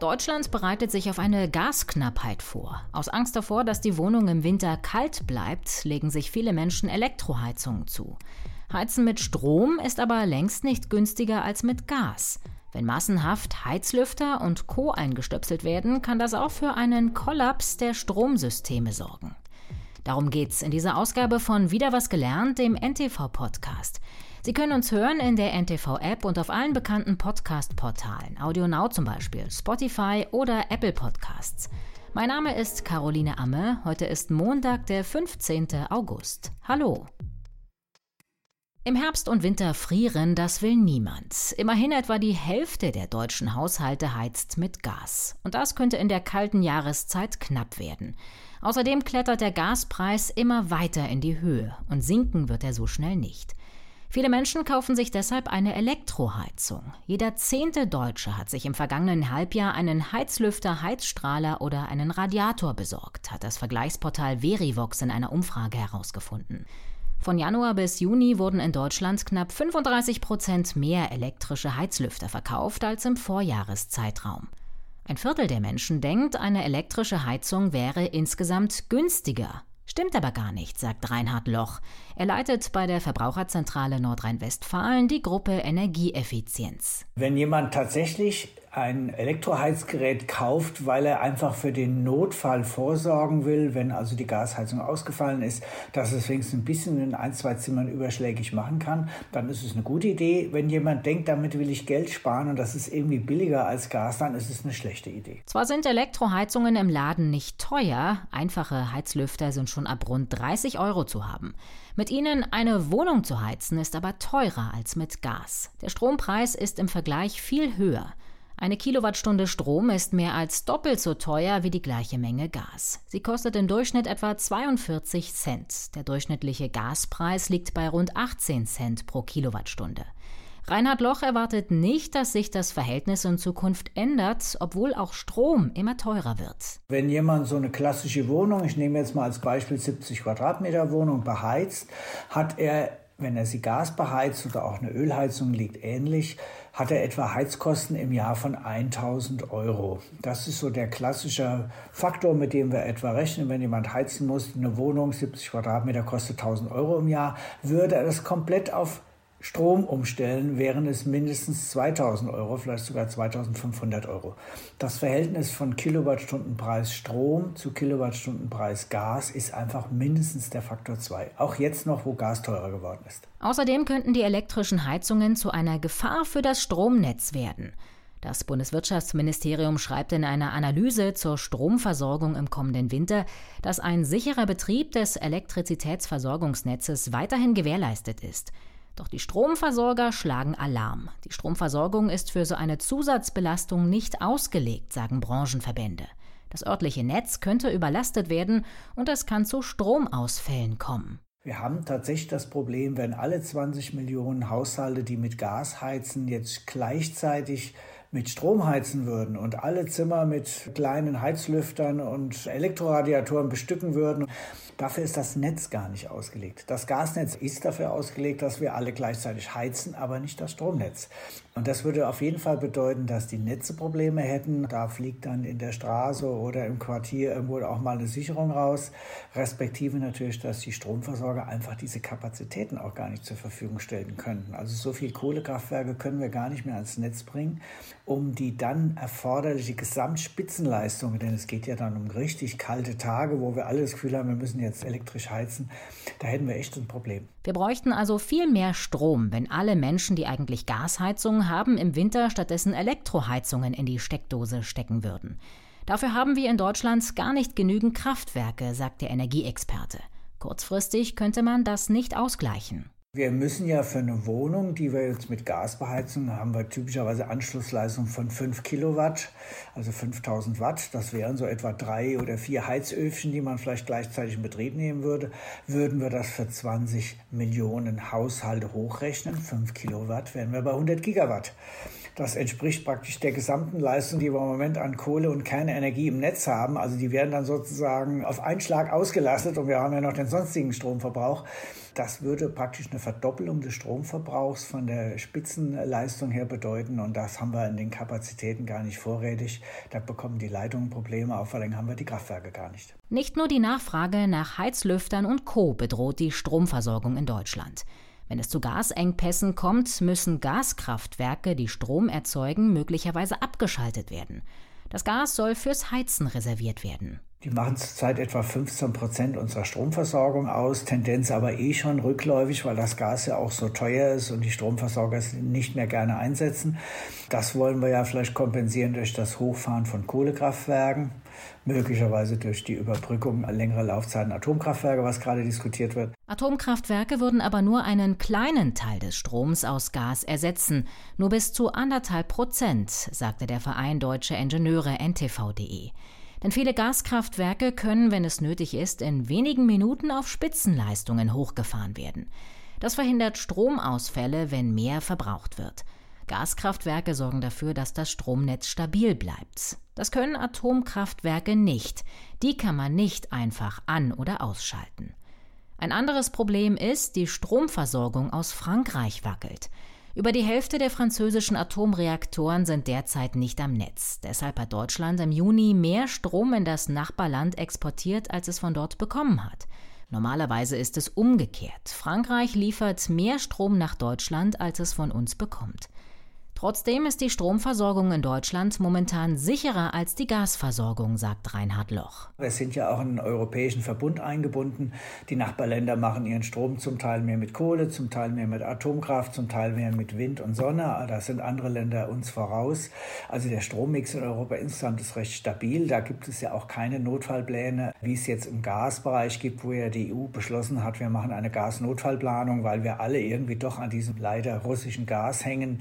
Deutschland bereitet sich auf eine Gasknappheit vor. Aus Angst davor, dass die Wohnung im Winter kalt bleibt, legen sich viele Menschen Elektroheizungen zu. Heizen mit Strom ist aber längst nicht günstiger als mit Gas. Wenn massenhaft Heizlüfter und Co. eingestöpselt werden, kann das auch für einen Kollaps der Stromsysteme sorgen. Darum geht's in dieser Ausgabe von Wieder was gelernt, dem NTV-Podcast. Sie können uns hören in der NTV-App und auf allen bekannten Podcast-Portalen, AudioNow zum Beispiel, Spotify oder Apple Podcasts. Mein Name ist Caroline Amme. Heute ist Montag, der 15. August. Hallo. Im Herbst und Winter frieren, das will niemand. Immerhin etwa die Hälfte der deutschen Haushalte heizt mit Gas. Und das könnte in der kalten Jahreszeit knapp werden. Außerdem klettert der Gaspreis immer weiter in die Höhe und sinken wird er so schnell nicht. Viele Menschen kaufen sich deshalb eine Elektroheizung. Jeder zehnte Deutsche hat sich im vergangenen Halbjahr einen Heizlüfter, Heizstrahler oder einen Radiator besorgt, hat das Vergleichsportal Verivox in einer Umfrage herausgefunden. Von Januar bis Juni wurden in Deutschland knapp 35 Prozent mehr elektrische Heizlüfter verkauft als im Vorjahreszeitraum. Ein Viertel der Menschen denkt, eine elektrische Heizung wäre insgesamt günstiger. Stimmt aber gar nicht, sagt Reinhard Loch. Er leitet bei der Verbraucherzentrale Nordrhein-Westfalen die Gruppe Energieeffizienz. Wenn jemand tatsächlich ein Elektroheizgerät kauft, weil er einfach für den Notfall vorsorgen will, wenn also die Gasheizung ausgefallen ist, dass es wenigstens ein bisschen in ein, zwei Zimmern überschlägig machen kann, dann ist es eine gute Idee. Wenn jemand denkt, damit will ich Geld sparen und das ist irgendwie billiger als Gas, dann ist es eine schlechte Idee. Zwar sind Elektroheizungen im Laden nicht teuer, einfache Heizlüfter sind schon ab rund 30 Euro zu haben. Mit ihnen eine Wohnung zu heizen ist aber teurer als mit Gas. Der Strompreis ist im Vergleich viel höher. Eine Kilowattstunde Strom ist mehr als doppelt so teuer wie die gleiche Menge Gas. Sie kostet im Durchschnitt etwa 42 Cent. Der durchschnittliche Gaspreis liegt bei rund 18 Cent pro Kilowattstunde. Reinhard Loch erwartet nicht, dass sich das Verhältnis in Zukunft ändert, obwohl auch Strom immer teurer wird. Wenn jemand so eine klassische Wohnung, ich nehme jetzt mal als Beispiel 70 Quadratmeter Wohnung, beheizt, hat er wenn er sie Gas beheizt oder auch eine Ölheizung liegt ähnlich, hat er etwa Heizkosten im Jahr von 1000 Euro. Das ist so der klassische Faktor, mit dem wir etwa rechnen. Wenn jemand heizen muss, eine Wohnung 70 Quadratmeter kostet 1000 Euro im Jahr, würde er das komplett auf Strom umstellen, wären es mindestens 2000 Euro, vielleicht sogar 2500 Euro. Das Verhältnis von Kilowattstundenpreis Strom zu Kilowattstundenpreis Gas ist einfach mindestens der Faktor 2. Auch jetzt noch, wo Gas teurer geworden ist. Außerdem könnten die elektrischen Heizungen zu einer Gefahr für das Stromnetz werden. Das Bundeswirtschaftsministerium schreibt in einer Analyse zur Stromversorgung im kommenden Winter, dass ein sicherer Betrieb des Elektrizitätsversorgungsnetzes weiterhin gewährleistet ist. Doch die Stromversorger schlagen Alarm. Die Stromversorgung ist für so eine Zusatzbelastung nicht ausgelegt, sagen Branchenverbände. Das örtliche Netz könnte überlastet werden und es kann zu Stromausfällen kommen. Wir haben tatsächlich das Problem, wenn alle 20 Millionen Haushalte, die mit Gas heizen, jetzt gleichzeitig mit Strom heizen würden und alle Zimmer mit kleinen Heizlüftern und Elektroradiatoren bestücken würden, dafür ist das Netz gar nicht ausgelegt. Das Gasnetz ist dafür ausgelegt, dass wir alle gleichzeitig heizen, aber nicht das Stromnetz. Und das würde auf jeden Fall bedeuten, dass die Netze Probleme hätten. Da fliegt dann in der Straße oder im Quartier irgendwo auch mal eine Sicherung raus. Respektive natürlich, dass die Stromversorger einfach diese Kapazitäten auch gar nicht zur Verfügung stellen könnten. Also so viel Kohlekraftwerke können wir gar nicht mehr ans Netz bringen um die dann erforderliche Gesamtspitzenleistung, denn es geht ja dann um richtig kalte Tage, wo wir alle das Gefühl haben, wir müssen jetzt elektrisch heizen, da hätten wir echt ein Problem. Wir bräuchten also viel mehr Strom, wenn alle Menschen, die eigentlich Gasheizungen haben, im Winter stattdessen Elektroheizungen in die Steckdose stecken würden. Dafür haben wir in Deutschland gar nicht genügend Kraftwerke, sagt der Energieexperte. Kurzfristig könnte man das nicht ausgleichen. Wir müssen ja für eine Wohnung, die wir jetzt mit Gas beheizen, haben wir typischerweise Anschlussleistung von 5 Kilowatt, also 5000 Watt. Das wären so etwa drei oder vier Heizöfchen, die man vielleicht gleichzeitig in Betrieb nehmen würde. Würden wir das für 20 Millionen Haushalte hochrechnen, 5 Kilowatt, wären wir bei 100 Gigawatt. Das entspricht praktisch der gesamten Leistung, die wir im Moment an Kohle und Kernenergie im Netz haben. Also die werden dann sozusagen auf einen Schlag ausgelastet und wir haben ja noch den sonstigen Stromverbrauch. Das würde praktisch eine Verdoppelung des Stromverbrauchs von der Spitzenleistung her bedeuten und das haben wir in den Kapazitäten gar nicht vorrätig. Da bekommen die Leitungen Probleme, auf vor allem haben wir die Kraftwerke gar nicht. Nicht nur die Nachfrage nach Heizlüftern und Co. bedroht die Stromversorgung in Deutschland. Wenn es zu Gasengpässen kommt, müssen Gaskraftwerke, die Strom erzeugen, möglicherweise abgeschaltet werden. Das Gas soll fürs Heizen reserviert werden. Die machen zurzeit etwa 15 Prozent unserer Stromversorgung aus, Tendenz aber eh schon rückläufig, weil das Gas ja auch so teuer ist und die Stromversorger es nicht mehr gerne einsetzen. Das wollen wir ja vielleicht kompensieren durch das Hochfahren von Kohlekraftwerken, möglicherweise durch die Überbrückung längerer Laufzeiten Atomkraftwerke, was gerade diskutiert wird. Atomkraftwerke würden aber nur einen kleinen Teil des Stroms aus Gas ersetzen, nur bis zu anderthalb Prozent, sagte der Verein Deutsche Ingenieure ntv.de. Denn viele Gaskraftwerke können, wenn es nötig ist, in wenigen Minuten auf Spitzenleistungen hochgefahren werden. Das verhindert Stromausfälle, wenn mehr verbraucht wird. Gaskraftwerke sorgen dafür, dass das Stromnetz stabil bleibt. Das können Atomkraftwerke nicht. Die kann man nicht einfach an- oder ausschalten. Ein anderes Problem ist, die Stromversorgung aus Frankreich wackelt. Über die Hälfte der französischen Atomreaktoren sind derzeit nicht am Netz. Deshalb hat Deutschland im Juni mehr Strom in das Nachbarland exportiert, als es von dort bekommen hat. Normalerweise ist es umgekehrt. Frankreich liefert mehr Strom nach Deutschland, als es von uns bekommt. Trotzdem ist die Stromversorgung in Deutschland momentan sicherer als die Gasversorgung, sagt Reinhard Loch. Wir sind ja auch in einen europäischen Verbund eingebunden. Die Nachbarländer machen ihren Strom zum Teil mehr mit Kohle, zum Teil mehr mit Atomkraft, zum Teil mehr mit Wind und Sonne. Da sind andere Länder uns voraus. Also der Strommix in Europa insgesamt ist recht stabil. Da gibt es ja auch keine Notfallpläne, wie es jetzt im Gasbereich gibt, wo ja die EU beschlossen hat, wir machen eine Gasnotfallplanung, weil wir alle irgendwie doch an diesem leider russischen Gas hängen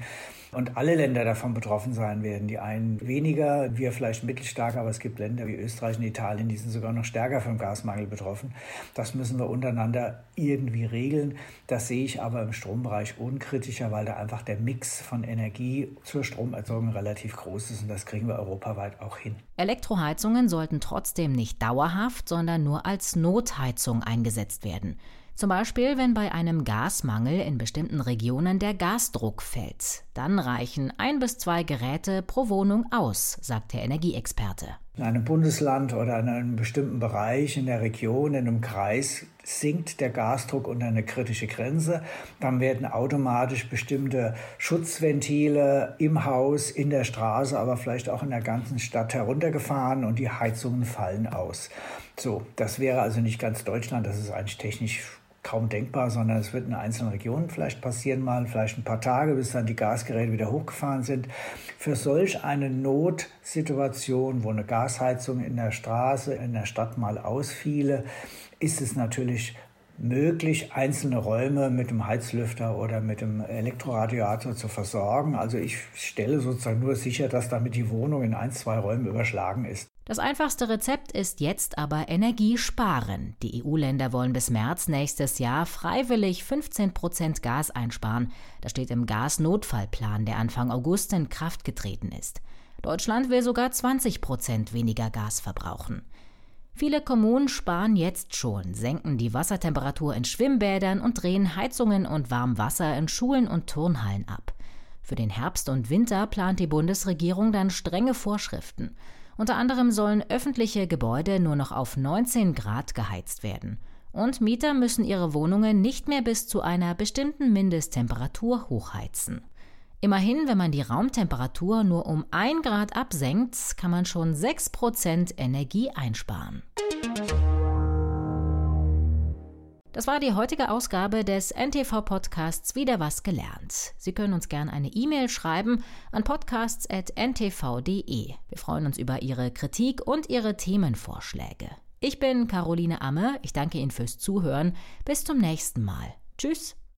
und alle Länder davon betroffen sein werden. Die einen weniger, wir vielleicht mittelstark, aber es gibt Länder wie Österreich und Italien, die sind sogar noch stärker vom Gasmangel betroffen. Das müssen wir untereinander irgendwie regeln. Das sehe ich aber im Strombereich unkritischer, weil da einfach der Mix von Energie zur Stromerzeugung relativ groß ist und das kriegen wir europaweit auch hin. Elektroheizungen sollten trotzdem nicht dauerhaft, sondern nur als Notheizung eingesetzt werden. Zum Beispiel, wenn bei einem Gasmangel in bestimmten Regionen der Gasdruck fällt. Dann reichen ein bis zwei Geräte pro Wohnung aus, sagt der Energieexperte. In einem Bundesland oder in einem bestimmten Bereich, in der Region, in einem Kreis sinkt der Gasdruck unter eine kritische Grenze. Dann werden automatisch bestimmte Schutzventile im Haus, in der Straße, aber vielleicht auch in der ganzen Stadt heruntergefahren und die Heizungen fallen aus. So, das wäre also nicht ganz Deutschland, das ist eigentlich technisch kaum denkbar, sondern es wird in einzelnen Regionen vielleicht passieren, mal vielleicht ein paar Tage, bis dann die Gasgeräte wieder hochgefahren sind. Für solch eine Notsituation, wo eine Gasheizung in der Straße, in der Stadt mal ausfiele, ist es natürlich möglich, einzelne Räume mit dem Heizlüfter oder mit dem Elektroradiator zu versorgen. Also ich stelle sozusagen nur sicher, dass damit die Wohnung in ein, zwei Räumen überschlagen ist. Das einfachste Rezept ist jetzt aber Energie sparen. Die EU-Länder wollen bis März nächstes Jahr freiwillig 15 Prozent Gas einsparen. Das steht im Gasnotfallplan, der Anfang August in Kraft getreten ist. Deutschland will sogar 20 Prozent weniger Gas verbrauchen. Viele Kommunen sparen jetzt schon, senken die Wassertemperatur in Schwimmbädern und drehen Heizungen und Warmwasser in Schulen und Turnhallen ab. Für den Herbst und Winter plant die Bundesregierung dann strenge Vorschriften. Unter anderem sollen öffentliche Gebäude nur noch auf 19 Grad geheizt werden. Und Mieter müssen ihre Wohnungen nicht mehr bis zu einer bestimmten Mindesttemperatur hochheizen. Immerhin, wenn man die Raumtemperatur nur um 1 Grad absenkt, kann man schon 6% Energie einsparen. Das war die heutige Ausgabe des NTV-Podcasts Wieder was gelernt. Sie können uns gerne eine E-Mail schreiben an podcasts.ntv.de. Wir freuen uns über Ihre Kritik und Ihre Themenvorschläge. Ich bin Caroline Amme. Ich danke Ihnen fürs Zuhören. Bis zum nächsten Mal. Tschüss.